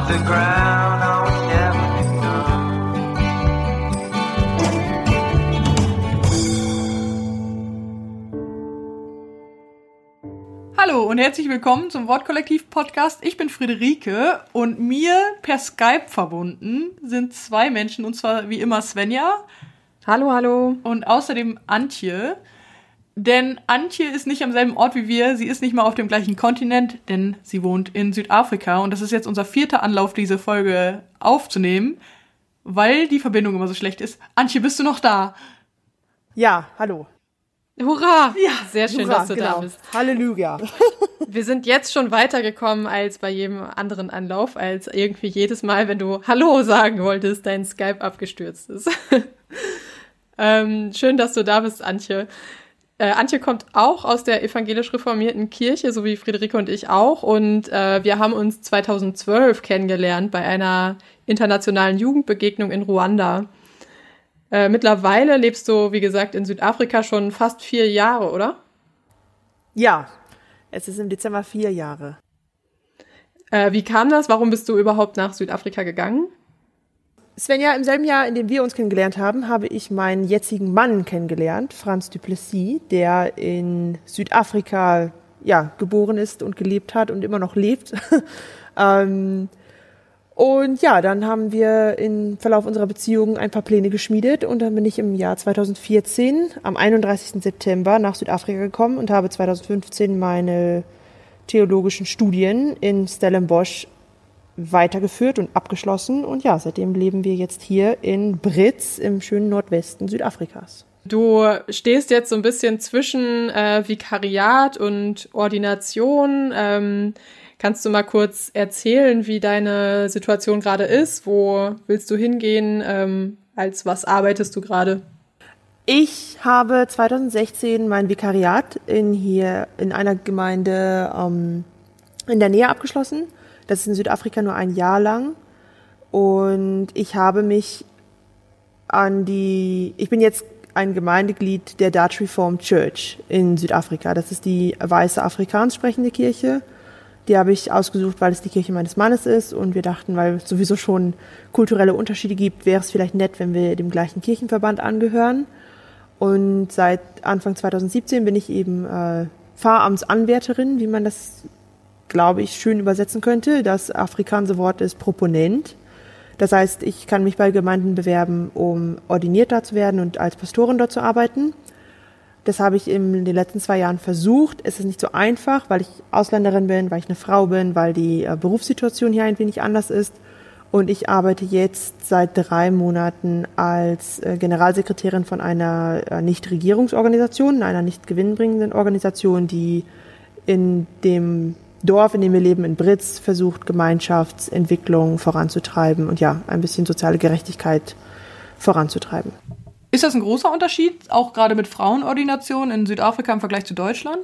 off the ground, oh, it's never. Hallo und herzlich willkommen zum Wortkollektiv-Podcast. Ich bin Friederike und mir per Skype verbunden sind zwei Menschen und zwar wie immer Svenja Hallo, hallo. und außerdem Antje. Denn Antje ist nicht am selben Ort wie wir, sie ist nicht mal auf dem gleichen Kontinent, denn sie wohnt in Südafrika und das ist jetzt unser vierter Anlauf, diese Folge aufzunehmen, weil die Verbindung immer so schlecht ist. Antje, bist du noch da? Ja, hallo. Hurra! Ja, sehr schön, Hurra, dass du da genau. bist. Halleluja. Wir sind jetzt schon weitergekommen als bei jedem anderen Anlauf, als irgendwie jedes Mal, wenn du Hallo sagen wolltest, dein Skype abgestürzt ist. ähm, schön, dass du da bist, Antje. Äh, Antje kommt auch aus der evangelisch reformierten Kirche, so wie Friederike und ich auch. Und äh, wir haben uns 2012 kennengelernt bei einer internationalen Jugendbegegnung in Ruanda. Äh, mittlerweile lebst du, wie gesagt, in Südafrika schon fast vier Jahre, oder? Ja, es ist im Dezember vier Jahre. Äh, wie kam das? Warum bist du überhaupt nach Südafrika gegangen? Svenja, im selben Jahr, in dem wir uns kennengelernt haben, habe ich meinen jetzigen Mann kennengelernt, Franz Duplessis, der in Südafrika ja, geboren ist und gelebt hat und immer noch lebt. ähm, und ja, dann haben wir im Verlauf unserer Beziehung ein paar Pläne geschmiedet und dann bin ich im Jahr 2014 am 31. September nach Südafrika gekommen und habe 2015 meine theologischen Studien in Stellenbosch weitergeführt und abgeschlossen. Und ja, seitdem leben wir jetzt hier in Britz im schönen Nordwesten Südafrikas. Du stehst jetzt so ein bisschen zwischen äh, Vikariat und Ordination. Ähm, kannst du mal kurz erzählen, wie deine Situation gerade ist? Wo willst du hingehen? Ähm, als was arbeitest du gerade? Ich habe 2016 mein Vikariat in hier in einer Gemeinde ähm, in der Nähe abgeschlossen. Das ist in Südafrika nur ein Jahr lang. Und ich habe mich an die, ich bin jetzt ein Gemeindeglied der Dutch Reformed Church in Südafrika. Das ist die weiße afrikanisch sprechende Kirche. Die habe ich ausgesucht, weil es die Kirche meines Mannes ist und wir dachten, weil es sowieso schon kulturelle Unterschiede gibt, wäre es vielleicht nett, wenn wir dem gleichen Kirchenverband angehören. Und seit Anfang 2017 bin ich eben äh, Pfarramtsanwärterin, wie man das, glaube ich, schön übersetzen könnte. Das afrikanische Wort ist Proponent. Das heißt, ich kann mich bei Gemeinden bewerben, um ordiniert da zu werden und als Pastorin dort zu arbeiten. Das habe ich in den letzten zwei Jahren versucht. Es ist nicht so einfach, weil ich Ausländerin bin, weil ich eine Frau bin, weil die äh, Berufssituation hier ein wenig anders ist. Und ich arbeite jetzt seit drei Monaten als äh, Generalsekretärin von einer äh, Nichtregierungsorganisation, einer nicht gewinnbringenden Organisation, die in dem Dorf, in dem wir leben, in Britz, versucht, Gemeinschaftsentwicklung voranzutreiben und ja, ein bisschen soziale Gerechtigkeit voranzutreiben. Ist das ein großer Unterschied, auch gerade mit Frauenordination in Südafrika im Vergleich zu Deutschland?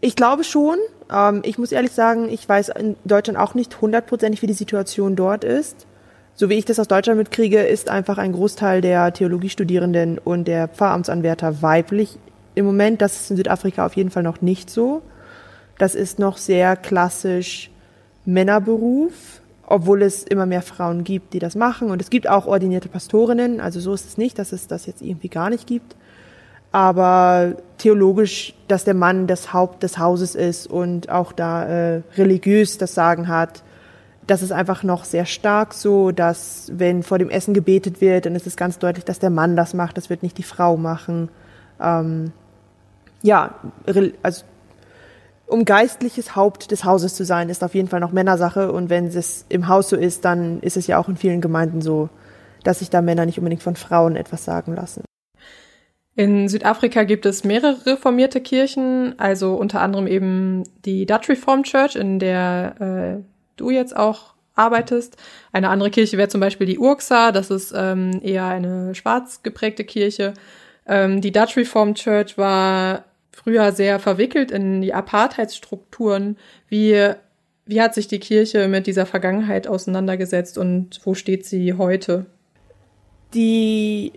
Ich glaube schon. Ähm, ich muss ehrlich sagen, ich weiß in Deutschland auch nicht hundertprozentig, wie die Situation dort ist. So wie ich das aus Deutschland mitkriege, ist einfach ein Großteil der Theologiestudierenden und der Pfarramtsanwärter weiblich im Moment. Das ist in Südafrika auf jeden Fall noch nicht so. Das ist noch sehr klassisch Männerberuf, obwohl es immer mehr Frauen gibt, die das machen. Und es gibt auch ordinierte Pastorinnen. Also so ist es nicht, dass es das jetzt irgendwie gar nicht gibt. Aber theologisch, dass der Mann das Haupt des Hauses ist und auch da äh, religiös das Sagen hat, das ist einfach noch sehr stark so, dass wenn vor dem Essen gebetet wird, dann ist es ganz deutlich, dass der Mann das macht, das wird nicht die Frau machen. Ähm, ja, also um geistliches Haupt des Hauses zu sein, ist auf jeden Fall noch Männersache. Und wenn es im Haus so ist, dann ist es ja auch in vielen Gemeinden so, dass sich da Männer nicht unbedingt von Frauen etwas sagen lassen. In Südafrika gibt es mehrere reformierte Kirchen, also unter anderem eben die Dutch Reformed Church, in der äh, du jetzt auch arbeitest. Eine andere Kirche wäre zum Beispiel die Urxa, das ist ähm, eher eine schwarz geprägte Kirche. Ähm, die Dutch Reformed Church war früher sehr verwickelt in die Apartheidsstrukturen. Wie, wie hat sich die Kirche mit dieser Vergangenheit auseinandergesetzt und wo steht sie heute? Die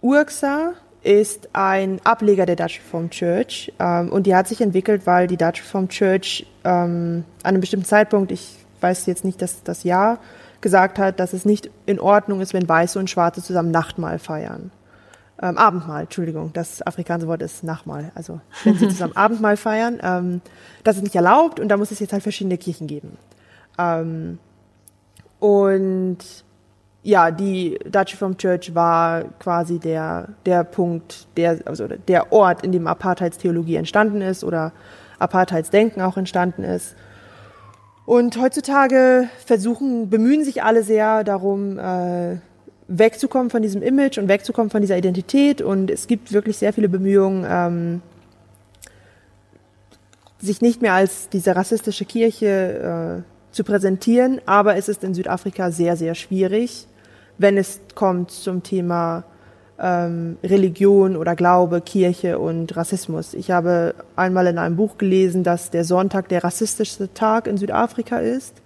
Urxa ist ein Ableger der Dutch Reformed Church ähm, und die hat sich entwickelt, weil die Dutch Reformed Church ähm, an einem bestimmten Zeitpunkt, ich weiß jetzt nicht das, das Jahr, gesagt hat, dass es nicht in Ordnung ist, wenn Weiße und Schwarze zusammen Nachtmahl feiern. Ähm, Abendmahl, Entschuldigung, das afrikanische Wort ist Nachtmahl. Also wenn sie zusammen Abendmahl feiern, ähm, das ist nicht erlaubt und da muss es jetzt halt verschiedene Kirchen geben. Ähm, und ja, die Dutch Reformed Church war quasi der, der Punkt, der, also der Ort, in dem Apartheidstheologie entstanden ist oder Apartheidsdenken auch entstanden ist. Und heutzutage versuchen, bemühen sich alle sehr darum, äh, wegzukommen von diesem Image und wegzukommen von dieser Identität. Und es gibt wirklich sehr viele Bemühungen, ähm, sich nicht mehr als diese rassistische Kirche äh, zu präsentieren. Aber es ist in Südafrika sehr, sehr schwierig, wenn es kommt zum Thema ähm, Religion oder Glaube, Kirche und Rassismus. Ich habe einmal in einem Buch gelesen, dass der Sonntag der rassistischste Tag in Südafrika ist,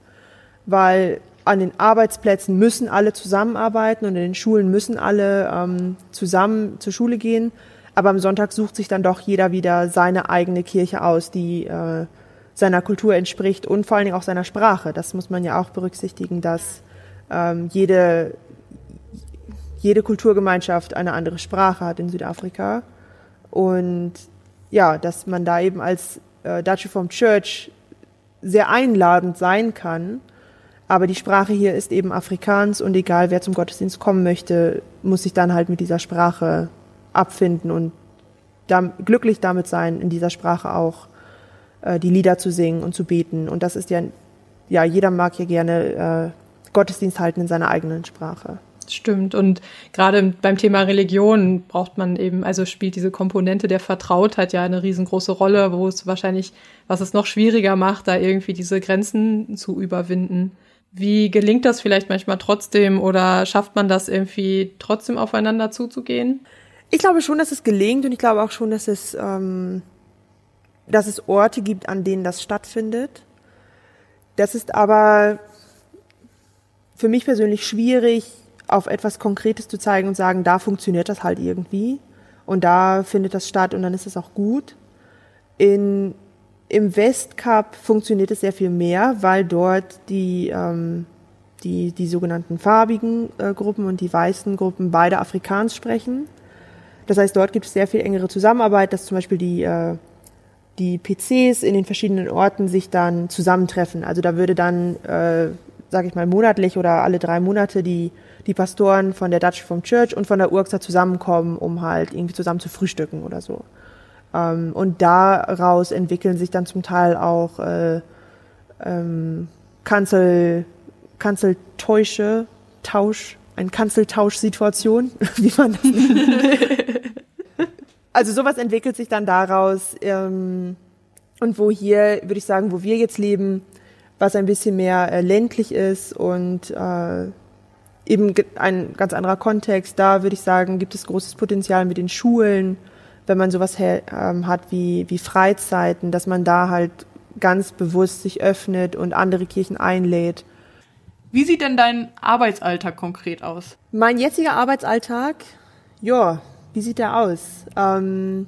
weil an den Arbeitsplätzen müssen alle zusammenarbeiten und in den Schulen müssen alle ähm, zusammen zur Schule gehen. Aber am Sonntag sucht sich dann doch jeder wieder seine eigene Kirche aus, die äh, seiner Kultur entspricht und vor allen Dingen auch seiner Sprache. Das muss man ja auch berücksichtigen, dass ähm, jede jede Kulturgemeinschaft eine andere Sprache hat in Südafrika. Und ja, dass man da eben als äh, Dutch Reformed Church sehr einladend sein kann. Aber die Sprache hier ist eben Afrikaans und egal wer zum Gottesdienst kommen möchte, muss sich dann halt mit dieser Sprache abfinden und da, glücklich damit sein, in dieser Sprache auch äh, die Lieder zu singen und zu beten. Und das ist ja, ja, jeder mag ja gerne äh, Gottesdienst halten in seiner eigenen Sprache. Stimmt. Und gerade beim Thema Religion braucht man eben, also spielt diese Komponente der Vertrautheit ja eine riesengroße Rolle, wo es wahrscheinlich, was es noch schwieriger macht, da irgendwie diese Grenzen zu überwinden. Wie gelingt das vielleicht manchmal trotzdem oder schafft man das irgendwie trotzdem aufeinander zuzugehen? Ich glaube schon, dass es gelingt und ich glaube auch schon, dass es, ähm, dass es Orte gibt, an denen das stattfindet. Das ist aber für mich persönlich schwierig, auf etwas Konkretes zu zeigen und sagen, da funktioniert das halt irgendwie und da findet das statt und dann ist es auch gut. In, Im Westcup funktioniert es sehr viel mehr, weil dort die, ähm, die, die sogenannten farbigen äh, Gruppen und die weißen Gruppen beide Afrikaans sprechen. Das heißt, dort gibt es sehr viel engere Zusammenarbeit, dass zum Beispiel die, äh, die PCs in den verschiedenen Orten sich dann zusammentreffen. Also da würde dann, äh, sage ich mal, monatlich oder alle drei Monate die die Pastoren von der Dutch vom Church und von der Urxa zusammenkommen, um halt irgendwie zusammen zu frühstücken oder so. Ähm, und daraus entwickeln sich dann zum Teil auch äh, ähm, Kanzel, Kanzeltäusche, Tausch, ein Kanzeltausch-Situation, wie man das nennt. also sowas entwickelt sich dann daraus. Ähm, und wo hier, würde ich sagen, wo wir jetzt leben, was ein bisschen mehr äh, ländlich ist und äh, eben ein ganz anderer Kontext. Da würde ich sagen, gibt es großes Potenzial mit den Schulen, wenn man sowas ähm, hat wie, wie Freizeiten, dass man da halt ganz bewusst sich öffnet und andere Kirchen einlädt. Wie sieht denn dein Arbeitsalltag konkret aus? Mein jetziger Arbeitsalltag, ja, wie sieht der aus? Ähm,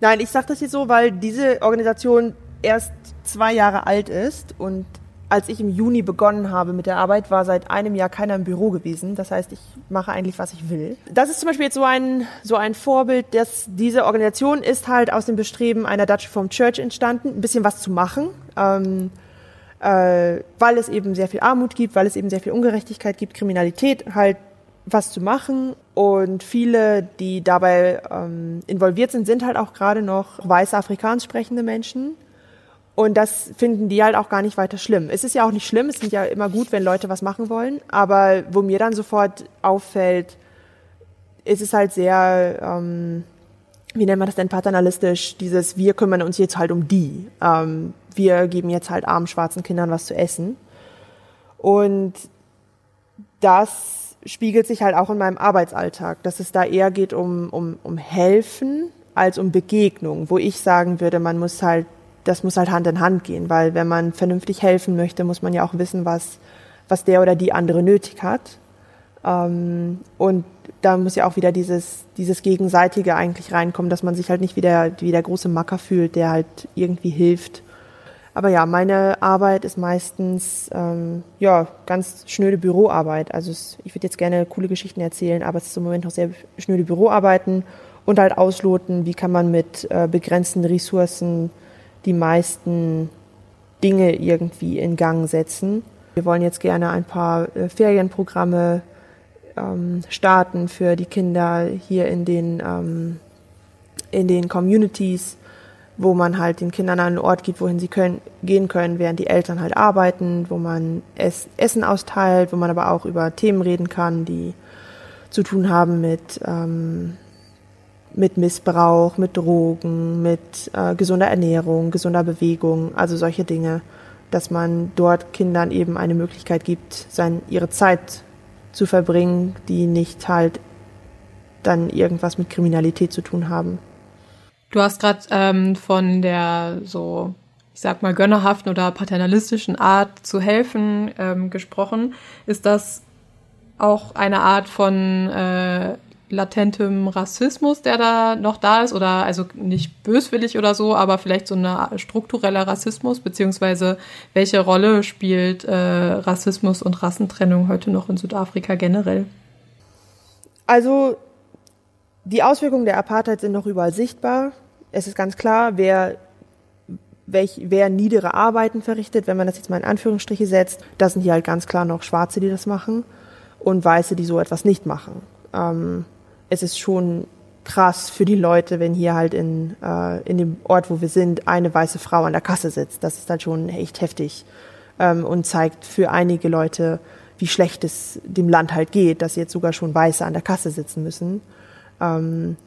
nein, ich sage das jetzt so, weil diese Organisation erst zwei Jahre alt ist und als ich im Juni begonnen habe mit der Arbeit, war seit einem Jahr keiner im Büro gewesen. Das heißt, ich mache eigentlich, was ich will. Das ist zum Beispiel jetzt so ein, so ein Vorbild, dass diese Organisation ist halt aus dem Bestreben einer Dutch Reformed Church entstanden, ein bisschen was zu machen. Ähm, äh, weil es eben sehr viel Armut gibt, weil es eben sehr viel Ungerechtigkeit gibt, Kriminalität, halt was zu machen. Und viele, die dabei ähm, involviert sind, sind halt auch gerade noch weiße Afrikaans sprechende Menschen. Und das finden die halt auch gar nicht weiter schlimm. Es ist ja auch nicht schlimm, es ist ja immer gut, wenn Leute was machen wollen. Aber wo mir dann sofort auffällt, ist es halt sehr, ähm, wie nennt man das denn, paternalistisch, dieses wir kümmern uns jetzt halt um die. Ähm, wir geben jetzt halt armen schwarzen Kindern was zu essen. Und das spiegelt sich halt auch in meinem Arbeitsalltag, dass es da eher geht um, um, um Helfen als um Begegnung, wo ich sagen würde, man muss halt das muss halt Hand in Hand gehen, weil wenn man vernünftig helfen möchte, muss man ja auch wissen, was, was der oder die andere nötig hat. Ähm, und da muss ja auch wieder dieses, dieses Gegenseitige eigentlich reinkommen, dass man sich halt nicht wie der, wie der große Macker fühlt, der halt irgendwie hilft. Aber ja, meine Arbeit ist meistens ähm, ja ganz schnöde Büroarbeit. Also es, ich würde jetzt gerne coole Geschichten erzählen, aber es ist im Moment noch sehr schnöde Büroarbeiten und halt ausloten, wie kann man mit äh, begrenzten Ressourcen die meisten Dinge irgendwie in Gang setzen. Wir wollen jetzt gerne ein paar äh, Ferienprogramme ähm, starten für die Kinder hier in den, ähm, in den Communities wo man halt den Kindern einen Ort gibt, wohin sie können, gehen können, während die Eltern halt arbeiten, wo man es, Essen austeilt, wo man aber auch über Themen reden kann, die zu tun haben mit, ähm, mit Missbrauch, mit Drogen, mit äh, gesunder Ernährung, gesunder Bewegung, also solche Dinge, dass man dort Kindern eben eine Möglichkeit gibt, sein, ihre Zeit zu verbringen, die nicht halt dann irgendwas mit Kriminalität zu tun haben. Du hast gerade ähm, von der so, ich sag mal, gönnerhaften oder paternalistischen Art zu helfen ähm, gesprochen. Ist das auch eine Art von äh, latentem Rassismus, der da noch da ist? Oder also nicht böswillig oder so, aber vielleicht so ein struktureller Rassismus? Beziehungsweise welche Rolle spielt äh, Rassismus und Rassentrennung heute noch in Südafrika generell? Also die Auswirkungen der Apartheid sind noch überall sichtbar. Es ist ganz klar, wer, welch, wer niedere Arbeiten verrichtet, wenn man das jetzt mal in Anführungsstriche setzt, das sind hier halt ganz klar noch Schwarze, die das machen und Weiße, die so etwas nicht machen. Ähm, es ist schon krass für die Leute, wenn hier halt in, äh, in dem Ort, wo wir sind, eine weiße Frau an der Kasse sitzt. Das ist halt schon echt heftig ähm, und zeigt für einige Leute, wie schlecht es dem Land halt geht, dass jetzt sogar schon Weiße an der Kasse sitzen müssen. Ähm,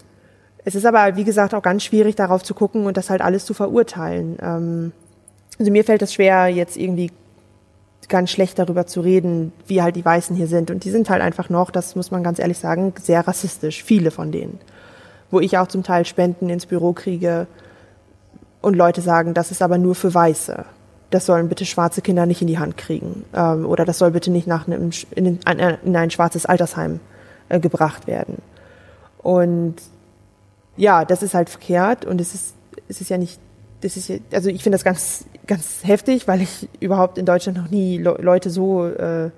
es ist aber, wie gesagt, auch ganz schwierig, darauf zu gucken und das halt alles zu verurteilen. Ähm, also mir fällt es schwer, jetzt irgendwie ganz schlecht darüber zu reden, wie halt die Weißen hier sind. Und die sind halt einfach noch, das muss man ganz ehrlich sagen, sehr rassistisch. Viele von denen. Wo ich auch zum Teil Spenden ins Büro kriege und Leute sagen, das ist aber nur für Weiße. Das sollen bitte schwarze Kinder nicht in die Hand kriegen. Ähm, oder das soll bitte nicht nach einem, in, ein, in ein schwarzes Altersheim äh, gebracht werden. Und ja, das ist halt verkehrt und es ist, es ist ja nicht, das ist also ich finde das ganz, ganz heftig, weil ich überhaupt in Deutschland noch nie Le Leute so äh,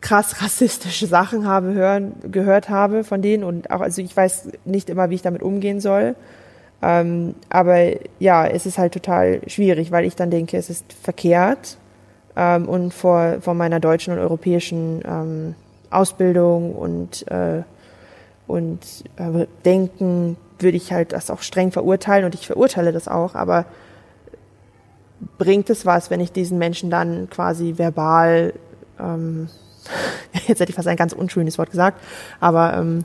krass rassistische Sachen habe hören, gehört habe von denen und auch, also ich weiß nicht immer, wie ich damit umgehen soll. Ähm, aber ja, es ist halt total schwierig, weil ich dann denke, es ist verkehrt ähm, und vor, vor meiner deutschen und europäischen ähm, Ausbildung und äh, und äh, denken, würde ich halt das auch streng verurteilen und ich verurteile das auch, aber bringt es was, wenn ich diesen Menschen dann quasi verbal, ähm, jetzt hätte ich fast ein ganz unschönes Wort gesagt, aber ähm,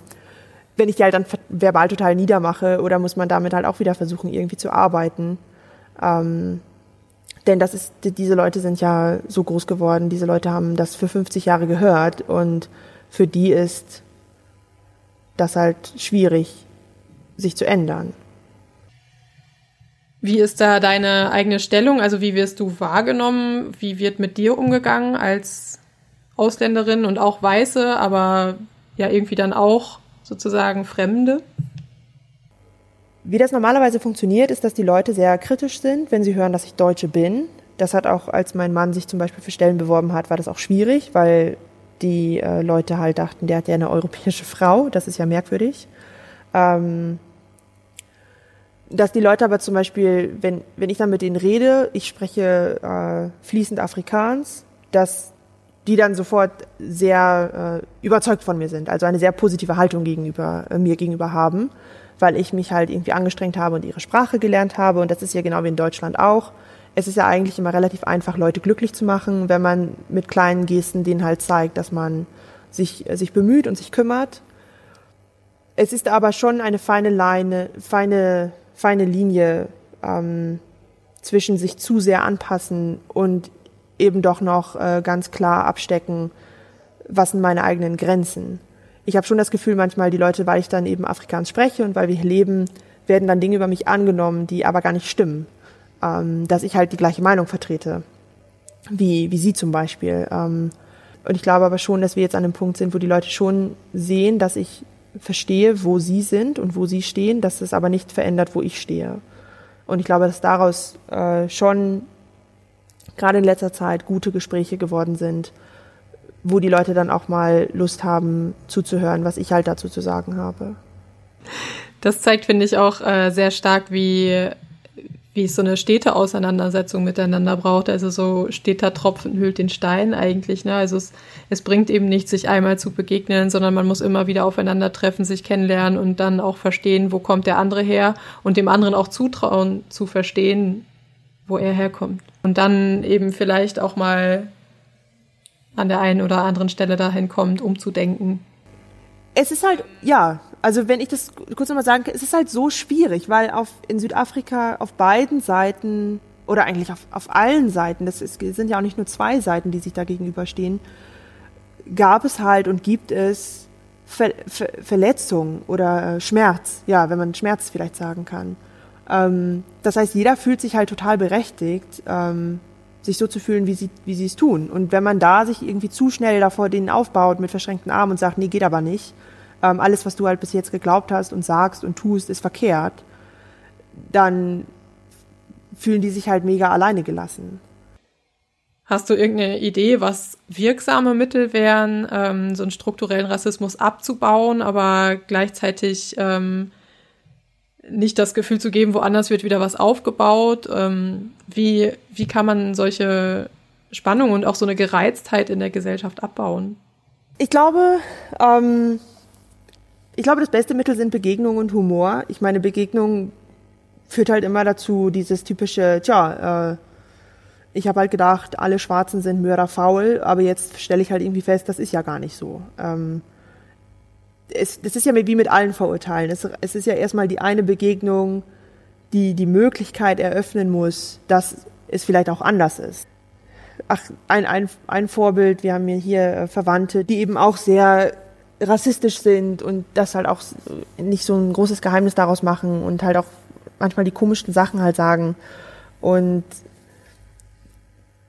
wenn ich die halt dann verbal total niedermache oder muss man damit halt auch wieder versuchen, irgendwie zu arbeiten. Ähm, denn das ist, diese Leute sind ja so groß geworden, diese Leute haben das für 50 Jahre gehört und für die ist das halt schwierig, sich zu ändern. Wie ist da deine eigene Stellung? Also wie wirst du wahrgenommen? Wie wird mit dir umgegangen als Ausländerin und auch Weiße, aber ja irgendwie dann auch sozusagen Fremde? Wie das normalerweise funktioniert, ist, dass die Leute sehr kritisch sind, wenn sie hören, dass ich Deutsche bin. Das hat auch, als mein Mann sich zum Beispiel für Stellen beworben hat, war das auch schwierig, weil die äh, Leute halt dachten, der hat ja eine europäische Frau, das ist ja merkwürdig. Ähm, dass die Leute aber zum Beispiel, wenn, wenn ich dann mit denen rede, ich spreche äh, fließend Afrikaans, dass die dann sofort sehr äh, überzeugt von mir sind, also eine sehr positive Haltung gegenüber äh, mir gegenüber haben, weil ich mich halt irgendwie angestrengt habe und ihre Sprache gelernt habe und das ist ja genau wie in Deutschland auch es ist ja eigentlich immer relativ einfach, Leute glücklich zu machen, wenn man mit kleinen Gesten denen halt zeigt, dass man sich, äh, sich bemüht und sich kümmert. Es ist aber schon eine feine Leine, feine, feine Linie ähm, zwischen sich zu sehr anpassen und eben doch noch äh, ganz klar abstecken, was sind meine eigenen Grenzen. Ich habe schon das Gefühl, manchmal die Leute, weil ich dann eben Afrikaans spreche und weil wir hier leben, werden dann Dinge über mich angenommen, die aber gar nicht stimmen ähm, dass ich halt die gleiche Meinung vertrete, wie, wie Sie zum Beispiel. Ähm, und ich glaube aber schon, dass wir jetzt an einem Punkt sind, wo die Leute schon sehen, dass ich verstehe, wo sie sind und wo sie stehen, dass es aber nicht verändert, wo ich stehe. Und ich glaube, dass daraus äh, schon gerade in letzter Zeit gute Gespräche geworden sind, wo die Leute dann auch mal Lust haben zuzuhören, was ich halt dazu zu sagen habe. Das zeigt, finde ich, auch äh, sehr stark, wie, wie es so eine stete Auseinandersetzung miteinander braucht. Also so steter Tropfen hüllt den Stein eigentlich. Ne? Also es, es bringt eben nicht, sich einmal zu begegnen, sondern man muss immer wieder aufeinandertreffen, sich kennenlernen und dann auch verstehen, wo kommt der andere her und dem anderen auch zutrauen zu verstehen, wo er herkommt. Und dann eben vielleicht auch mal an der einen oder anderen Stelle dahin kommt, umzudenken. Es ist halt, ja, also wenn ich das kurz nochmal sagen kann, es ist halt so schwierig, weil auf, in Südafrika auf beiden Seiten oder eigentlich auf, auf allen Seiten, das ist, sind ja auch nicht nur zwei Seiten, die sich da gegenüberstehen, gab es halt und gibt es Ver, Ver, Verletzungen oder äh, Schmerz, ja, wenn man Schmerz vielleicht sagen kann. Ähm, das heißt, jeder fühlt sich halt total berechtigt, ähm, sich so zu fühlen, wie sie, wie sie es tun. Und wenn man da sich irgendwie zu schnell davor denen aufbaut mit verschränkten Armen und sagt, nee, geht aber nicht, ähm, alles, was du halt bis jetzt geglaubt hast und sagst und tust, ist verkehrt, dann fühlen die sich halt mega alleine gelassen. Hast du irgendeine Idee, was wirksame Mittel wären, ähm, so einen strukturellen Rassismus abzubauen, aber gleichzeitig ähm, nicht das Gefühl zu geben, woanders wird wieder was aufgebaut? Ähm, wie, wie kann man solche Spannungen und auch so eine Gereiztheit in der Gesellschaft abbauen? Ich glaube, ähm, ich glaube, das beste Mittel sind Begegnung und Humor. Ich meine, Begegnung führt halt immer dazu, dieses typische, tja, äh, ich habe halt gedacht, alle Schwarzen sind mörderfaul, aber jetzt stelle ich halt irgendwie fest, das ist ja gar nicht so. Ähm, es, das ist ja wie mit allen Vorurteilen. Es, es ist ja erstmal die eine Begegnung, die die Möglichkeit eröffnen muss, dass es vielleicht auch anders ist. Ach, ein, ein, ein Vorbild, wir haben hier äh, Verwandte, die eben auch sehr rassistisch sind und das halt auch nicht so ein großes Geheimnis daraus machen und halt auch manchmal die komischsten Sachen halt sagen. Und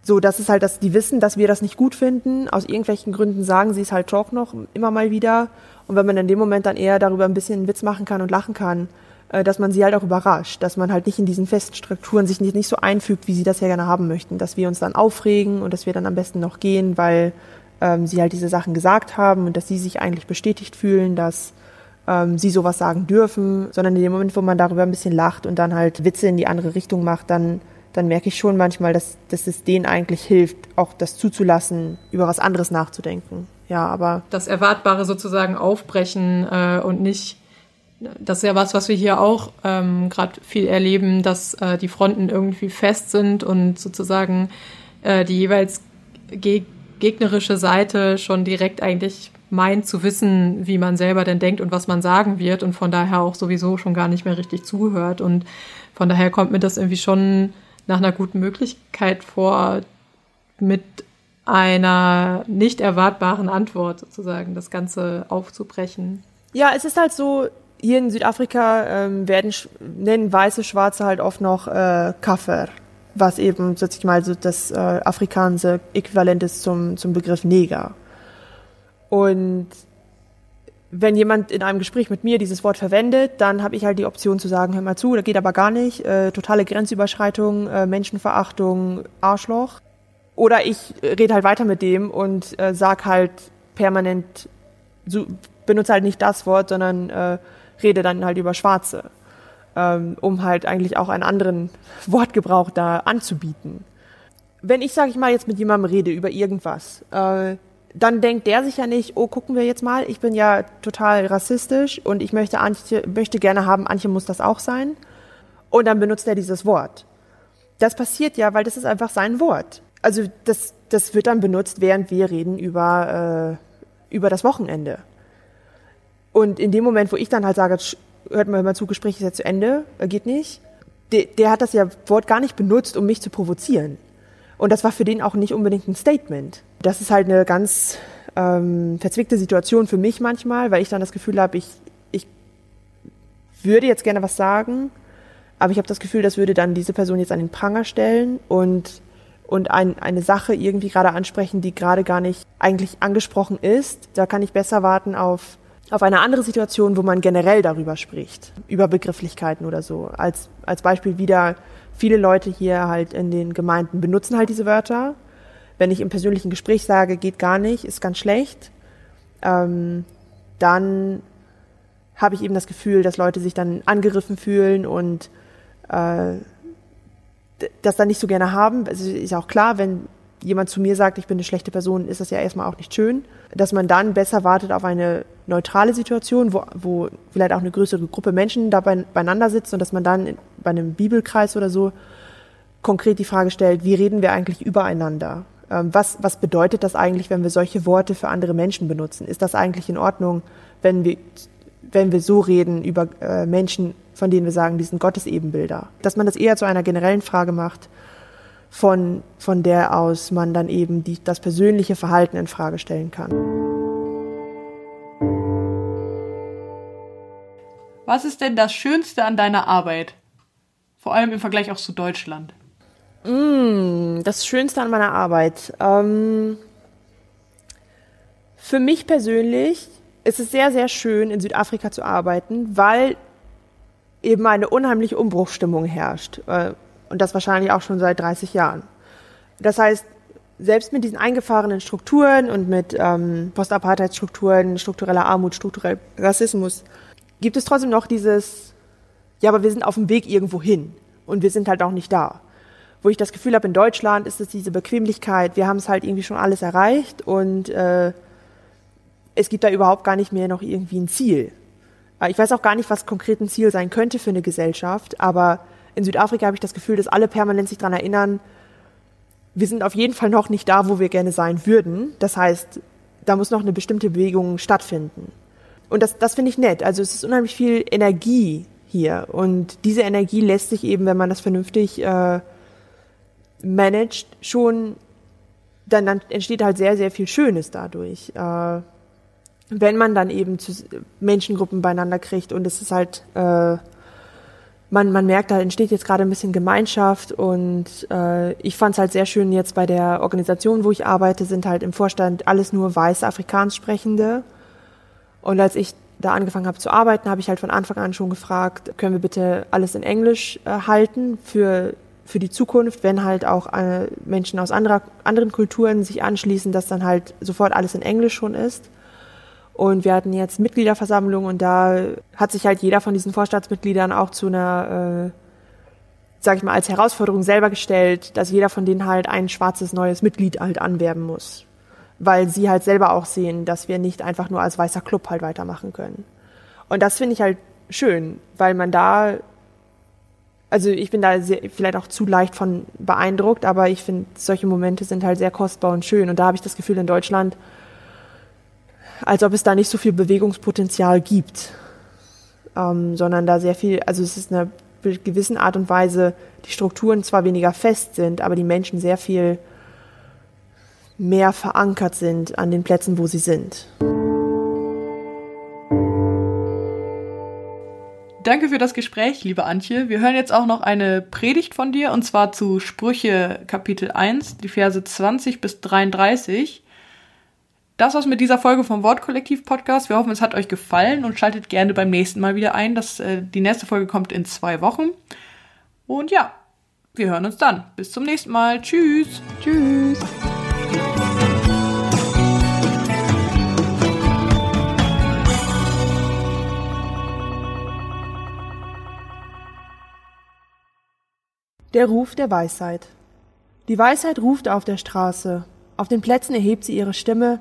so, das ist halt, dass die wissen, dass wir das nicht gut finden. Aus irgendwelchen Gründen sagen sie es halt doch noch immer mal wieder. Und wenn man in dem Moment dann eher darüber ein bisschen einen Witz machen kann und lachen kann, äh, dass man sie halt auch überrascht, dass man halt nicht in diesen festen Strukturen sich nicht, nicht so einfügt, wie sie das ja gerne haben möchten, dass wir uns dann aufregen und dass wir dann am besten noch gehen, weil ähm, sie halt diese Sachen gesagt haben und dass sie sich eigentlich bestätigt fühlen, dass ähm, sie sowas sagen dürfen, sondern in dem Moment, wo man darüber ein bisschen lacht und dann halt Witze in die andere Richtung macht, dann, dann merke ich schon manchmal, dass, dass es denen eigentlich hilft, auch das zuzulassen, über was anderes nachzudenken. Ja, aber. Das Erwartbare sozusagen aufbrechen äh, und nicht das ist ja was, was wir hier auch ähm, gerade viel erleben, dass äh, die Fronten irgendwie fest sind und sozusagen äh, die jeweils ge gegnerische Seite schon direkt eigentlich meint zu wissen, wie man selber denn denkt und was man sagen wird und von daher auch sowieso schon gar nicht mehr richtig zuhört. Und von daher kommt mir das irgendwie schon nach einer guten Möglichkeit vor, mit einer nicht erwartbaren Antwort sozusagen das Ganze aufzubrechen. Ja, es ist halt so, hier in Südafrika ähm, werden nennen weiße Schwarze halt oft noch äh, Kaffer was eben, sag ich mal, so das äh, afrikanische Äquivalent ist zum, zum Begriff Neger. Und wenn jemand in einem Gespräch mit mir dieses Wort verwendet, dann habe ich halt die Option zu sagen, hör mal zu, das geht aber gar nicht, äh, totale Grenzüberschreitung, äh, Menschenverachtung, Arschloch. Oder ich rede halt weiter mit dem und äh, sag halt permanent, so, benutze halt nicht das Wort, sondern äh, rede dann halt über Schwarze ähm, um halt eigentlich auch einen anderen Wortgebrauch da anzubieten. Wenn ich, sage ich mal, jetzt mit jemandem rede über irgendwas, äh, dann denkt der sich ja nicht, oh, gucken wir jetzt mal, ich bin ja total rassistisch und ich möchte, Antje, möchte gerne haben, Antje muss das auch sein. Und dann benutzt er dieses Wort. Das passiert ja, weil das ist einfach sein Wort. Also das, das wird dann benutzt, während wir reden über, äh, über das Wochenende. Und in dem Moment, wo ich dann halt sage, hört mal, mal zu, Gespräch ist ja zu Ende, äh, geht nicht. Der, der hat das ja Wort gar nicht benutzt, um mich zu provozieren. Und das war für den auch nicht unbedingt ein Statement. Das ist halt eine ganz ähm, verzwickte Situation für mich manchmal, weil ich dann das Gefühl habe, ich, ich würde jetzt gerne was sagen, aber ich habe das Gefühl, das würde dann diese Person jetzt an den Pranger stellen und, und ein, eine Sache irgendwie gerade ansprechen, die gerade gar nicht eigentlich angesprochen ist. Da kann ich besser warten auf auf eine andere Situation, wo man generell darüber spricht, über Begrifflichkeiten oder so. Als, als Beispiel wieder, viele Leute hier halt in den Gemeinden benutzen halt diese Wörter. Wenn ich im persönlichen Gespräch sage, geht gar nicht, ist ganz schlecht, ähm, dann habe ich eben das Gefühl, dass Leute sich dann angegriffen fühlen und äh, das dann nicht so gerne haben. Es ist ja auch klar, wenn jemand zu mir sagt, ich bin eine schlechte Person, ist das ja erstmal auch nicht schön. Dass man dann besser wartet auf eine neutrale Situation, wo, wo vielleicht auch eine größere Gruppe Menschen da beieinander sitzt und dass man dann bei einem Bibelkreis oder so konkret die Frage stellt, wie reden wir eigentlich übereinander? Ähm, was, was bedeutet das eigentlich, wenn wir solche Worte für andere Menschen benutzen? Ist das eigentlich in Ordnung, wenn wir, wenn wir so reden über äh, Menschen, von denen wir sagen, die sind Gottes Ebenbilder? Dass man das eher zu einer generellen Frage macht, von, von der aus man dann eben die, das persönliche Verhalten in Frage stellen kann. Was ist denn das Schönste an deiner Arbeit? Vor allem im Vergleich auch zu Deutschland. Mm, das Schönste an meiner Arbeit. Ähm, für mich persönlich ist es sehr, sehr schön, in Südafrika zu arbeiten, weil eben eine unheimliche Umbruchsstimmung herrscht. Äh, und das wahrscheinlich auch schon seit 30 Jahren. Das heißt, selbst mit diesen eingefahrenen Strukturen und mit ähm, Postapartheitsstrukturen, struktureller Armut, struktureller Rassismus, gibt es trotzdem noch dieses, ja, aber wir sind auf dem Weg irgendwo hin und wir sind halt auch nicht da. Wo ich das Gefühl habe, in Deutschland ist es diese Bequemlichkeit, wir haben es halt irgendwie schon alles erreicht und äh, es gibt da überhaupt gar nicht mehr noch irgendwie ein Ziel. Ich weiß auch gar nicht, was konkret ein Ziel sein könnte für eine Gesellschaft, aber in Südafrika habe ich das Gefühl, dass alle permanent sich daran erinnern, wir sind auf jeden Fall noch nicht da, wo wir gerne sein würden. Das heißt, da muss noch eine bestimmte Bewegung stattfinden. Und das, das finde ich nett. Also es ist unheimlich viel Energie hier. Und diese Energie lässt sich eben, wenn man das vernünftig äh, managt, schon, dann, dann entsteht halt sehr, sehr viel Schönes dadurch. Äh, wenn man dann eben zu Menschengruppen beieinander kriegt und es ist halt äh, man, man merkt, da entsteht jetzt gerade ein bisschen Gemeinschaft und äh, ich fand es halt sehr schön jetzt bei der Organisation, wo ich arbeite, sind halt im Vorstand alles nur weiße Afrikaans sprechende. Und als ich da angefangen habe zu arbeiten, habe ich halt von Anfang an schon gefragt, können wir bitte alles in Englisch äh, halten für, für die Zukunft, wenn halt auch äh, Menschen aus anderer, anderen Kulturen sich anschließen, dass dann halt sofort alles in Englisch schon ist. Und wir hatten jetzt Mitgliederversammlung und da hat sich halt jeder von diesen Vorstandsmitgliedern auch zu einer, äh, sag ich mal, als Herausforderung selber gestellt, dass jeder von denen halt ein schwarzes neues Mitglied halt anwerben muss. Weil sie halt selber auch sehen, dass wir nicht einfach nur als weißer Club halt weitermachen können. Und das finde ich halt schön, weil man da, also ich bin da sehr, vielleicht auch zu leicht von beeindruckt, aber ich finde, solche Momente sind halt sehr kostbar und schön. Und da habe ich das Gefühl, in Deutschland als ob es da nicht so viel Bewegungspotenzial gibt, ähm, sondern da sehr viel, also es ist eine gewissen Art und Weise, die Strukturen zwar weniger fest sind, aber die Menschen sehr viel mehr verankert sind an den Plätzen, wo sie sind. Danke für das Gespräch, liebe Antje. Wir hören jetzt auch noch eine Predigt von dir und zwar zu Sprüche Kapitel 1, die Verse 20 bis 33. Das war's mit dieser Folge vom Wortkollektiv Podcast. Wir hoffen, es hat euch gefallen und schaltet gerne beim nächsten Mal wieder ein. Das, äh, die nächste Folge kommt in zwei Wochen. Und ja, wir hören uns dann. Bis zum nächsten Mal. Tschüss. Tschüss. Der Ruf der Weisheit. Die Weisheit ruft auf der Straße. Auf den Plätzen erhebt sie ihre Stimme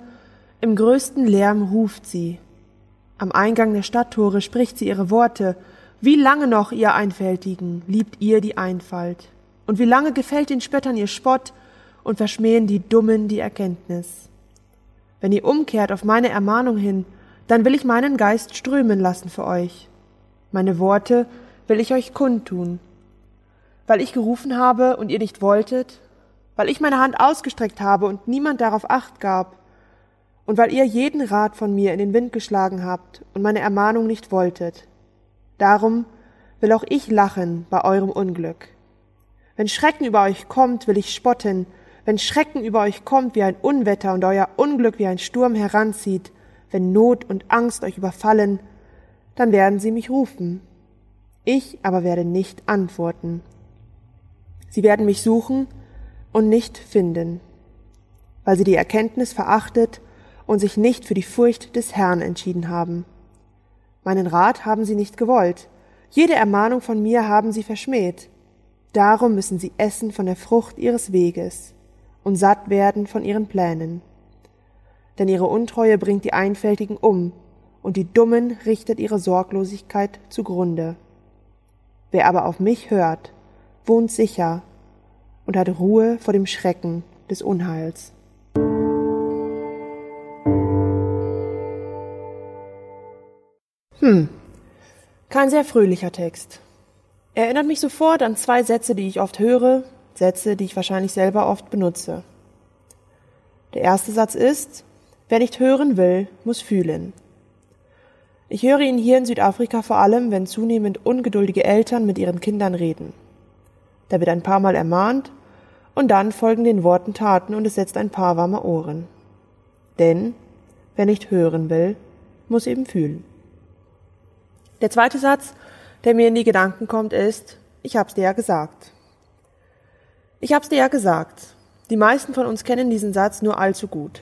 im größten Lärm ruft sie. Am Eingang der Stadttore spricht sie ihre Worte. Wie lange noch, ihr Einfältigen, liebt ihr die Einfalt? Und wie lange gefällt den Spöttern ihr Spott und verschmähen die Dummen die Erkenntnis? Wenn ihr umkehrt auf meine Ermahnung hin, dann will ich meinen Geist strömen lassen für euch. Meine Worte will ich euch kundtun. Weil ich gerufen habe und ihr nicht wolltet, weil ich meine Hand ausgestreckt habe und niemand darauf acht gab, und weil ihr jeden Rat von mir in den Wind geschlagen habt und meine Ermahnung nicht wolltet. Darum will auch ich lachen bei eurem Unglück. Wenn Schrecken über euch kommt, will ich spotten, wenn Schrecken über euch kommt wie ein Unwetter und euer Unglück wie ein Sturm heranzieht, wenn Not und Angst euch überfallen, dann werden sie mich rufen. Ich aber werde nicht antworten. Sie werden mich suchen und nicht finden, weil sie die Erkenntnis verachtet und sich nicht für die Furcht des Herrn entschieden haben. Meinen Rat haben sie nicht gewollt, jede Ermahnung von mir haben sie verschmäht. Darum müssen sie essen von der Frucht ihres Weges und satt werden von ihren Plänen. Denn ihre Untreue bringt die Einfältigen um, und die Dummen richtet ihre Sorglosigkeit zugrunde. Wer aber auf mich hört, wohnt sicher und hat Ruhe vor dem Schrecken des Unheils. Hm, kein sehr fröhlicher Text. Er erinnert mich sofort an zwei Sätze, die ich oft höre, Sätze, die ich wahrscheinlich selber oft benutze. Der erste Satz ist, wer nicht hören will, muss fühlen. Ich höre ihn hier in Südafrika vor allem, wenn zunehmend ungeduldige Eltern mit ihren Kindern reden. Da wird ein paar Mal ermahnt und dann folgen den Worten Taten und es setzt ein paar warme Ohren. Denn wer nicht hören will, muss eben fühlen. Der zweite Satz, der mir in die Gedanken kommt, ist, ich hab's dir ja gesagt. Ich hab's dir ja gesagt. Die meisten von uns kennen diesen Satz nur allzu gut.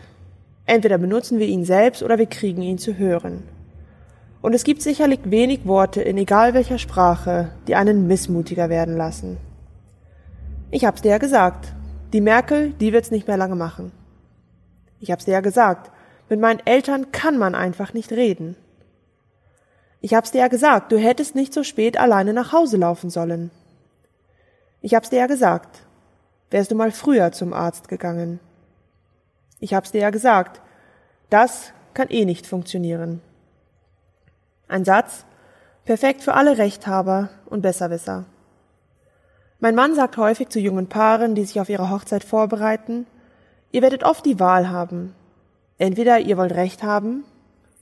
Entweder benutzen wir ihn selbst oder wir kriegen ihn zu hören. Und es gibt sicherlich wenig Worte in egal welcher Sprache, die einen missmutiger werden lassen. Ich hab's dir ja gesagt. Die Merkel, die wird's nicht mehr lange machen. Ich hab's dir ja gesagt. Mit meinen Eltern kann man einfach nicht reden. Ich hab's dir ja gesagt, du hättest nicht so spät alleine nach Hause laufen sollen. Ich hab's dir ja gesagt, wärst du mal früher zum Arzt gegangen. Ich hab's dir ja gesagt, das kann eh nicht funktionieren. Ein Satz, perfekt für alle Rechthaber und Besserwisser. Mein Mann sagt häufig zu jungen Paaren, die sich auf ihre Hochzeit vorbereiten, ihr werdet oft die Wahl haben. Entweder ihr wollt Recht haben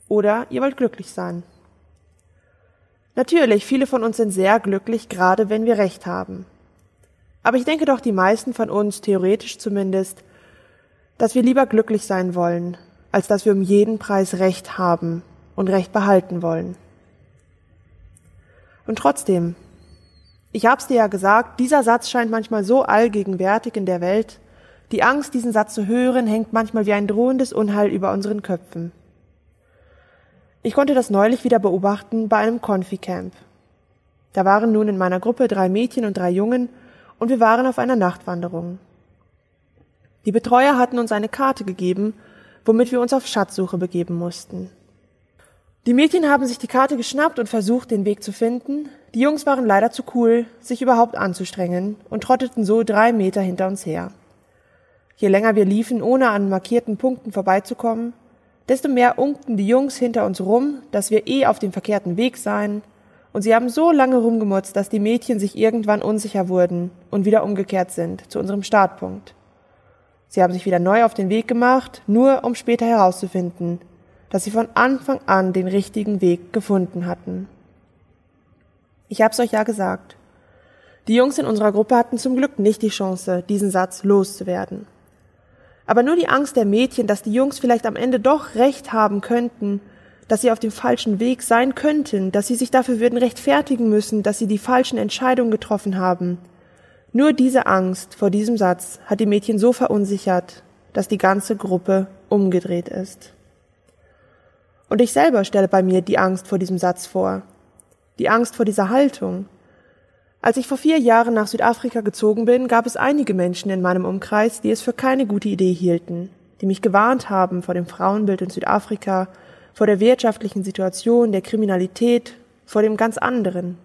oder ihr wollt glücklich sein. Natürlich, viele von uns sind sehr glücklich, gerade wenn wir Recht haben. Aber ich denke doch, die meisten von uns, theoretisch zumindest, dass wir lieber glücklich sein wollen, als dass wir um jeden Preis Recht haben und Recht behalten wollen. Und trotzdem, ich hab's dir ja gesagt, dieser Satz scheint manchmal so allgegenwärtig in der Welt, die Angst, diesen Satz zu hören, hängt manchmal wie ein drohendes Unheil über unseren Köpfen. Ich konnte das neulich wieder beobachten bei einem Konfi-Camp. Da waren nun in meiner Gruppe drei Mädchen und drei Jungen und wir waren auf einer Nachtwanderung. Die Betreuer hatten uns eine Karte gegeben, womit wir uns auf Schatzsuche begeben mussten. Die Mädchen haben sich die Karte geschnappt und versucht, den Weg zu finden. Die Jungs waren leider zu cool, sich überhaupt anzustrengen und trotteten so drei Meter hinter uns her. Je länger wir liefen, ohne an markierten Punkten vorbeizukommen, desto mehr unkten die Jungs hinter uns rum, dass wir eh auf dem verkehrten Weg seien, und sie haben so lange rumgemutzt, dass die Mädchen sich irgendwann unsicher wurden und wieder umgekehrt sind zu unserem Startpunkt. Sie haben sich wieder neu auf den Weg gemacht, nur um später herauszufinden, dass sie von Anfang an den richtigen Weg gefunden hatten. Ich hab's euch ja gesagt. Die Jungs in unserer Gruppe hatten zum Glück nicht die Chance, diesen Satz loszuwerden. Aber nur die Angst der Mädchen, dass die Jungs vielleicht am Ende doch recht haben könnten, dass sie auf dem falschen Weg sein könnten, dass sie sich dafür würden rechtfertigen müssen, dass sie die falschen Entscheidungen getroffen haben. Nur diese Angst vor diesem Satz hat die Mädchen so verunsichert, dass die ganze Gruppe umgedreht ist. Und ich selber stelle bei mir die Angst vor diesem Satz vor, die Angst vor dieser Haltung, als ich vor vier Jahren nach Südafrika gezogen bin, gab es einige Menschen in meinem Umkreis, die es für keine gute Idee hielten, die mich gewarnt haben vor dem Frauenbild in Südafrika, vor der wirtschaftlichen Situation, der Kriminalität, vor dem ganz anderen.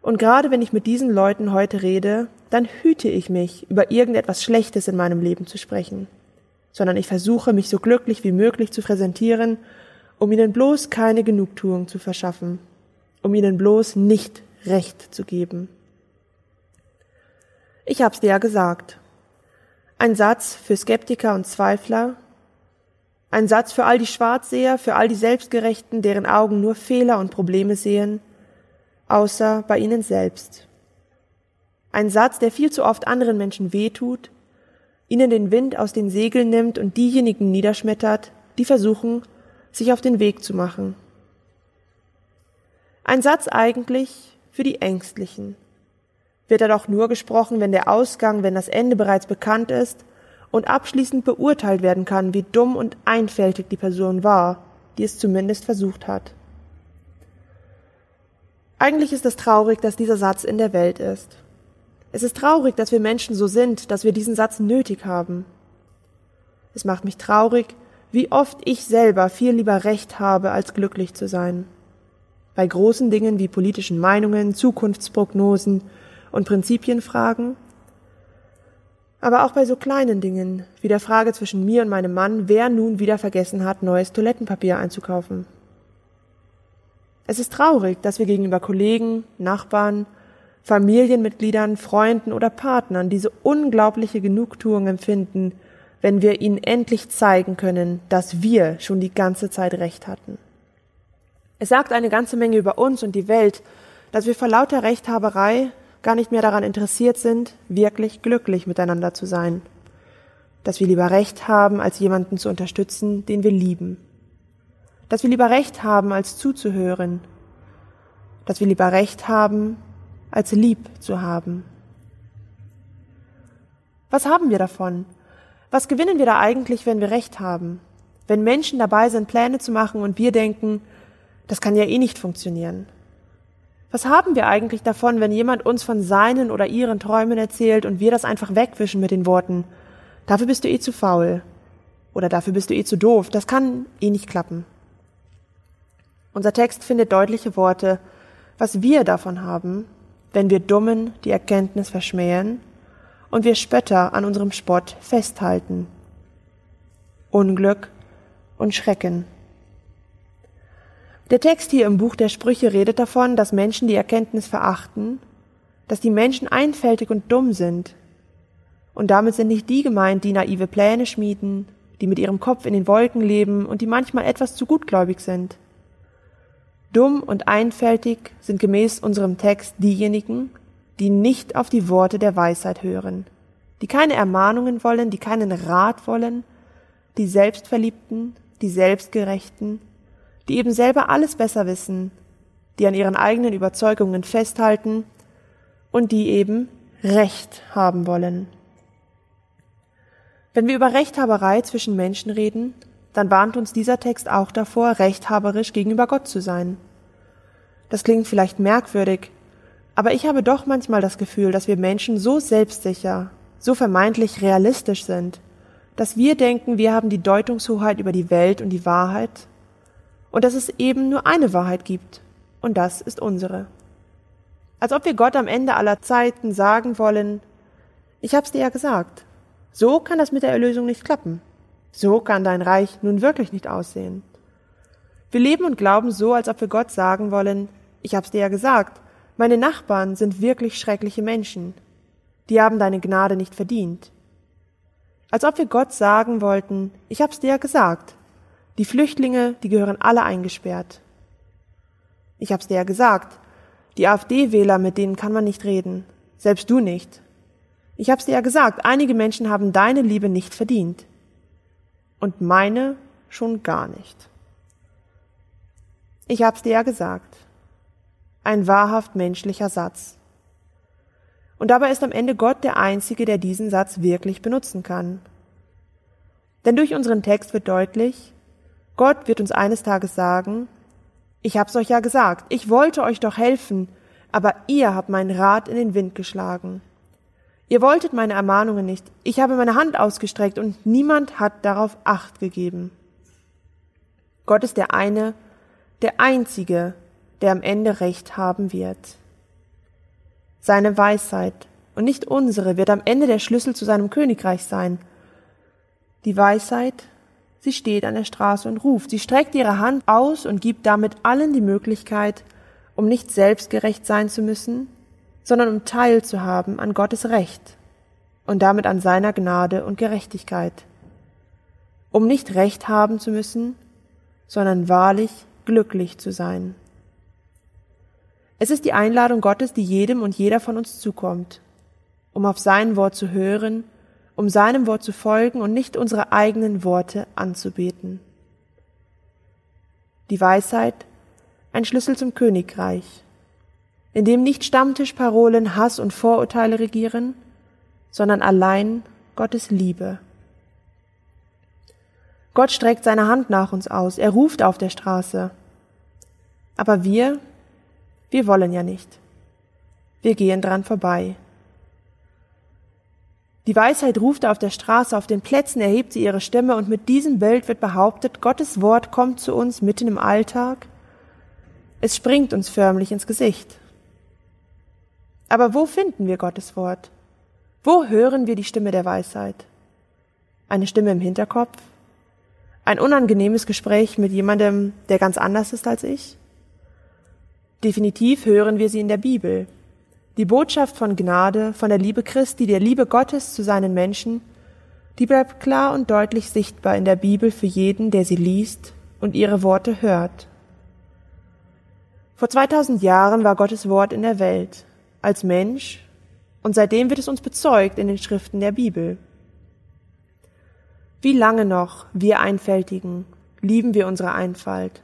Und gerade wenn ich mit diesen Leuten heute rede, dann hüte ich mich, über irgendetwas Schlechtes in meinem Leben zu sprechen, sondern ich versuche, mich so glücklich wie möglich zu präsentieren, um ihnen bloß keine Genugtuung zu verschaffen, um ihnen bloß nicht Recht zu geben. Ich hab's dir ja gesagt. Ein Satz für Skeptiker und Zweifler, ein Satz für all die Schwarzseher, für all die Selbstgerechten, deren Augen nur Fehler und Probleme sehen, außer bei ihnen selbst. Ein Satz, der viel zu oft anderen Menschen wehtut, ihnen den Wind aus den Segeln nimmt und diejenigen niederschmettert, die versuchen, sich auf den Weg zu machen. Ein Satz eigentlich für die Ängstlichen. Wird er doch nur gesprochen, wenn der Ausgang, wenn das Ende bereits bekannt ist und abschließend beurteilt werden kann, wie dumm und einfältig die Person war, die es zumindest versucht hat. Eigentlich ist es traurig, dass dieser Satz in der Welt ist. Es ist traurig, dass wir Menschen so sind, dass wir diesen Satz nötig haben. Es macht mich traurig, wie oft ich selber viel lieber Recht habe, als glücklich zu sein. Bei großen Dingen wie politischen Meinungen, Zukunftsprognosen und Prinzipienfragen, aber auch bei so kleinen Dingen wie der Frage zwischen mir und meinem Mann, wer nun wieder vergessen hat, neues Toilettenpapier einzukaufen. Es ist traurig, dass wir gegenüber Kollegen, Nachbarn, Familienmitgliedern, Freunden oder Partnern diese unglaubliche Genugtuung empfinden, wenn wir ihnen endlich zeigen können, dass wir schon die ganze Zeit recht hatten. Es sagt eine ganze Menge über uns und die Welt, dass wir vor lauter Rechthaberei gar nicht mehr daran interessiert sind, wirklich glücklich miteinander zu sein. Dass wir lieber Recht haben, als jemanden zu unterstützen, den wir lieben. Dass wir lieber Recht haben, als zuzuhören. Dass wir lieber Recht haben, als lieb zu haben. Was haben wir davon? Was gewinnen wir da eigentlich, wenn wir Recht haben? Wenn Menschen dabei sind, Pläne zu machen und wir denken, das kann ja eh nicht funktionieren. Was haben wir eigentlich davon, wenn jemand uns von seinen oder ihren Träumen erzählt und wir das einfach wegwischen mit den Worten, dafür bist du eh zu faul oder dafür bist du eh zu doof, das kann eh nicht klappen. Unser Text findet deutliche Worte, was wir davon haben, wenn wir Dummen die Erkenntnis verschmähen und wir Spötter an unserem Spott festhalten. Unglück und Schrecken. Der Text hier im Buch der Sprüche redet davon, dass Menschen die Erkenntnis verachten, dass die Menschen einfältig und dumm sind. Und damit sind nicht die gemeint, die naive Pläne schmieden, die mit ihrem Kopf in den Wolken leben und die manchmal etwas zu gutgläubig sind. Dumm und einfältig sind gemäß unserem Text diejenigen, die nicht auf die Worte der Weisheit hören, die keine Ermahnungen wollen, die keinen Rat wollen, die Selbstverliebten, die Selbstgerechten, die eben selber alles besser wissen, die an ihren eigenen Überzeugungen festhalten und die eben Recht haben wollen. Wenn wir über Rechthaberei zwischen Menschen reden, dann warnt uns dieser Text auch davor, rechthaberisch gegenüber Gott zu sein. Das klingt vielleicht merkwürdig, aber ich habe doch manchmal das Gefühl, dass wir Menschen so selbstsicher, so vermeintlich realistisch sind, dass wir denken, wir haben die Deutungshoheit über die Welt und die Wahrheit und dass es eben nur eine Wahrheit gibt, und das ist unsere. Als ob wir Gott am Ende aller Zeiten sagen wollen, ich hab's dir ja gesagt, so kann das mit der Erlösung nicht klappen. So kann dein Reich nun wirklich nicht aussehen. Wir leben und glauben so, als ob wir Gott sagen wollen, ich hab's dir ja gesagt, meine Nachbarn sind wirklich schreckliche Menschen. Die haben deine Gnade nicht verdient. Als ob wir Gott sagen wollten, ich hab's dir ja gesagt, die Flüchtlinge, die gehören alle eingesperrt. Ich hab's dir ja gesagt. Die AfD-Wähler, mit denen kann man nicht reden. Selbst du nicht. Ich hab's dir ja gesagt, einige Menschen haben deine Liebe nicht verdient. Und meine schon gar nicht. Ich hab's dir ja gesagt. Ein wahrhaft menschlicher Satz. Und dabei ist am Ende Gott der Einzige, der diesen Satz wirklich benutzen kann. Denn durch unseren Text wird deutlich, Gott wird uns eines Tages sagen, ich hab's euch ja gesagt, ich wollte euch doch helfen, aber ihr habt meinen Rat in den Wind geschlagen. Ihr wolltet meine Ermahnungen nicht, ich habe meine Hand ausgestreckt und niemand hat darauf acht gegeben. Gott ist der eine, der einzige, der am Ende Recht haben wird. Seine Weisheit und nicht unsere wird am Ende der Schlüssel zu seinem Königreich sein. Die Weisheit Sie steht an der Straße und ruft. Sie streckt ihre Hand aus und gibt damit allen die Möglichkeit, um nicht selbstgerecht sein zu müssen, sondern um teilzuhaben an Gottes Recht und damit an seiner Gnade und Gerechtigkeit. Um nicht Recht haben zu müssen, sondern wahrlich glücklich zu sein. Es ist die Einladung Gottes, die jedem und jeder von uns zukommt, um auf sein Wort zu hören um seinem Wort zu folgen und nicht unsere eigenen Worte anzubeten. die Weisheit, ein Schlüssel zum Königreich, in dem nicht Stammtischparolen, Hass und Vorurteile regieren, sondern allein Gottes Liebe. Gott streckt seine Hand nach uns aus, er ruft auf der Straße. Aber wir, wir wollen ja nicht. Wir gehen dran vorbei. Die Weisheit ruft auf der Straße, auf den Plätzen erhebt sie ihre Stimme und mit diesem Bild wird behauptet, Gottes Wort kommt zu uns mitten im Alltag. Es springt uns förmlich ins Gesicht. Aber wo finden wir Gottes Wort? Wo hören wir die Stimme der Weisheit? Eine Stimme im Hinterkopf? Ein unangenehmes Gespräch mit jemandem, der ganz anders ist als ich? Definitiv hören wir sie in der Bibel, die Botschaft von Gnade, von der Liebe Christi, der Liebe Gottes zu seinen Menschen, die bleibt klar und deutlich sichtbar in der Bibel für jeden, der sie liest und ihre Worte hört. Vor 2000 Jahren war Gottes Wort in der Welt, als Mensch, und seitdem wird es uns bezeugt in den Schriften der Bibel. Wie lange noch, wir Einfältigen, lieben wir unsere Einfalt?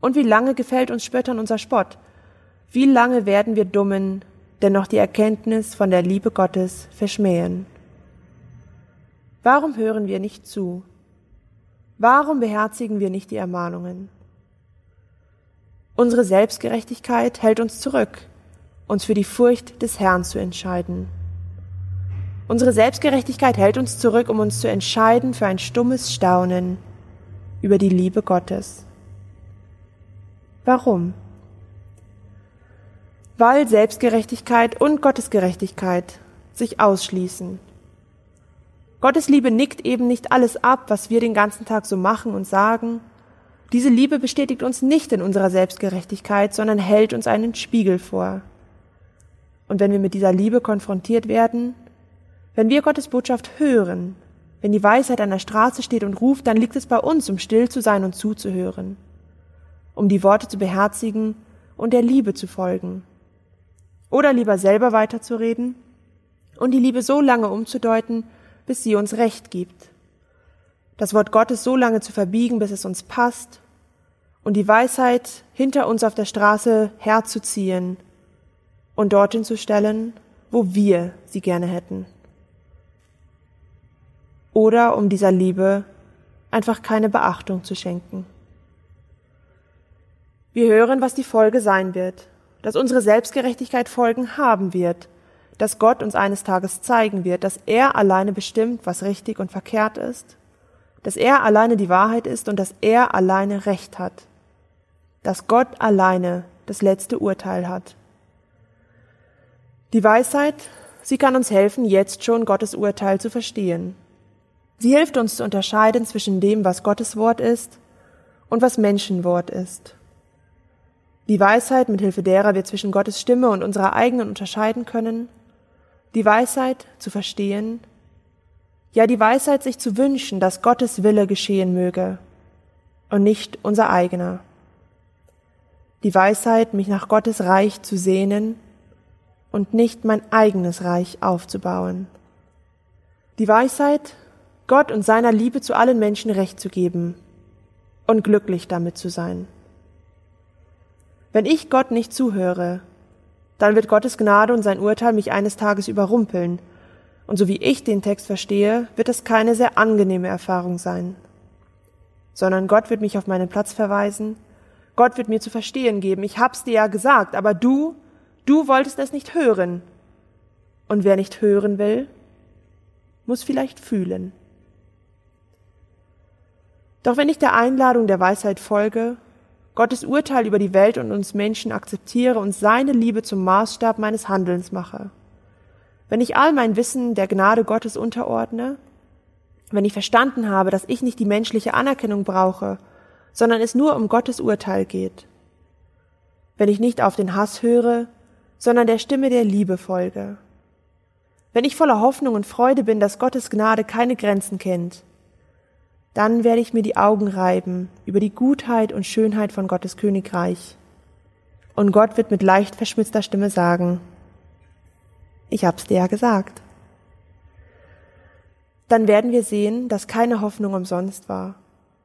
Und wie lange gefällt uns Spöttern unser Spott? Wie lange werden wir Dummen dennoch die Erkenntnis von der Liebe Gottes verschmähen. Warum hören wir nicht zu? Warum beherzigen wir nicht die Ermahnungen? Unsere Selbstgerechtigkeit hält uns zurück, uns für die Furcht des Herrn zu entscheiden. Unsere Selbstgerechtigkeit hält uns zurück, um uns zu entscheiden für ein stummes Staunen über die Liebe Gottes. Warum? weil Selbstgerechtigkeit und Gottesgerechtigkeit sich ausschließen. Gottes Liebe nickt eben nicht alles ab, was wir den ganzen Tag so machen und sagen. Diese Liebe bestätigt uns nicht in unserer Selbstgerechtigkeit, sondern hält uns einen Spiegel vor. Und wenn wir mit dieser Liebe konfrontiert werden, wenn wir Gottes Botschaft hören, wenn die Weisheit an der Straße steht und ruft, dann liegt es bei uns, um still zu sein und zuzuhören, um die Worte zu beherzigen und der Liebe zu folgen. Oder lieber selber weiterzureden und die Liebe so lange umzudeuten, bis sie uns Recht gibt. Das Wort Gottes so lange zu verbiegen, bis es uns passt und die Weisheit hinter uns auf der Straße herzuziehen und dorthin zu stellen, wo wir sie gerne hätten. Oder um dieser Liebe einfach keine Beachtung zu schenken. Wir hören, was die Folge sein wird, dass unsere Selbstgerechtigkeit Folgen haben wird, dass Gott uns eines Tages zeigen wird, dass er alleine bestimmt, was richtig und verkehrt ist, dass er alleine die Wahrheit ist und dass er alleine Recht hat, dass Gott alleine das letzte Urteil hat. Die Weisheit, sie kann uns helfen, jetzt schon Gottes Urteil zu verstehen. Sie hilft uns zu unterscheiden zwischen dem, was Gottes Wort ist und was Menschenwort ist. Die Weisheit, mit Hilfe derer wir zwischen Gottes Stimme und unserer eigenen unterscheiden können. Die Weisheit zu verstehen. Ja, die Weisheit, sich zu wünschen, dass Gottes Wille geschehen möge und nicht unser eigener. Die Weisheit, mich nach Gottes Reich zu sehnen und nicht mein eigenes Reich aufzubauen. Die Weisheit, Gott und seiner Liebe zu allen Menschen Recht zu geben und glücklich damit zu sein. Wenn ich Gott nicht zuhöre, dann wird Gottes Gnade und sein Urteil mich eines Tages überrumpeln. Und so wie ich den Text verstehe, wird es keine sehr angenehme Erfahrung sein. Sondern Gott wird mich auf meinen Platz verweisen. Gott wird mir zu verstehen geben, ich hab's dir ja gesagt, aber du, du wolltest es nicht hören. Und wer nicht hören will, muss vielleicht fühlen. Doch wenn ich der Einladung der Weisheit folge Gottes Urteil über die Welt und uns Menschen akzeptiere und seine Liebe zum Maßstab meines Handelns mache. Wenn ich all mein Wissen der Gnade Gottes unterordne, wenn ich verstanden habe, dass ich nicht die menschliche Anerkennung brauche, sondern es nur um Gottes Urteil geht. Wenn ich nicht auf den Hass höre, sondern der Stimme der Liebe folge. Wenn ich voller Hoffnung und Freude bin, dass Gottes Gnade keine Grenzen kennt, dann werde ich mir die Augen reiben über die Gutheit und Schönheit von Gottes Königreich. Und Gott wird mit leicht verschmitzter Stimme sagen, ich hab's dir ja gesagt. Dann werden wir sehen, dass keine Hoffnung umsonst war,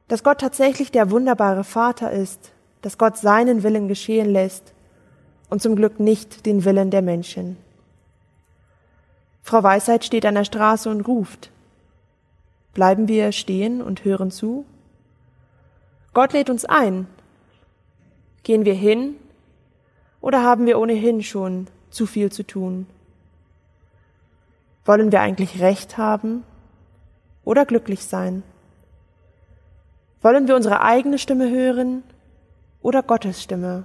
dass Gott tatsächlich der wunderbare Vater ist, dass Gott seinen Willen geschehen lässt und zum Glück nicht den Willen der Menschen. Frau Weisheit steht an der Straße und ruft. Bleiben wir stehen und hören zu? Gott lädt uns ein. Gehen wir hin oder haben wir ohnehin schon zu viel zu tun? Wollen wir eigentlich Recht haben oder glücklich sein? Wollen wir unsere eigene Stimme hören oder Gottes Stimme?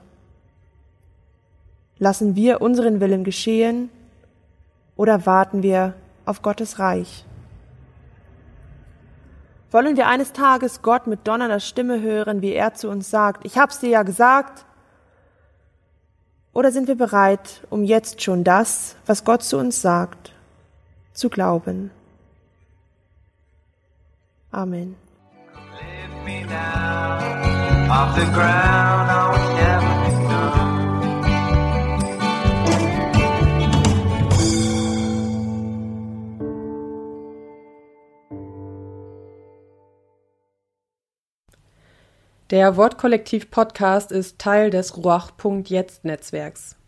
Lassen wir unseren Willen geschehen oder warten wir auf Gottes Reich? Wollen wir eines Tages Gott mit donnernder Stimme hören, wie er zu uns sagt, ich hab's dir ja gesagt? Oder sind wir bereit, um jetzt schon das, was Gott zu uns sagt, zu glauben? Amen. Der Wortkollektiv Podcast ist Teil des Ruach.jetzt Netzwerks.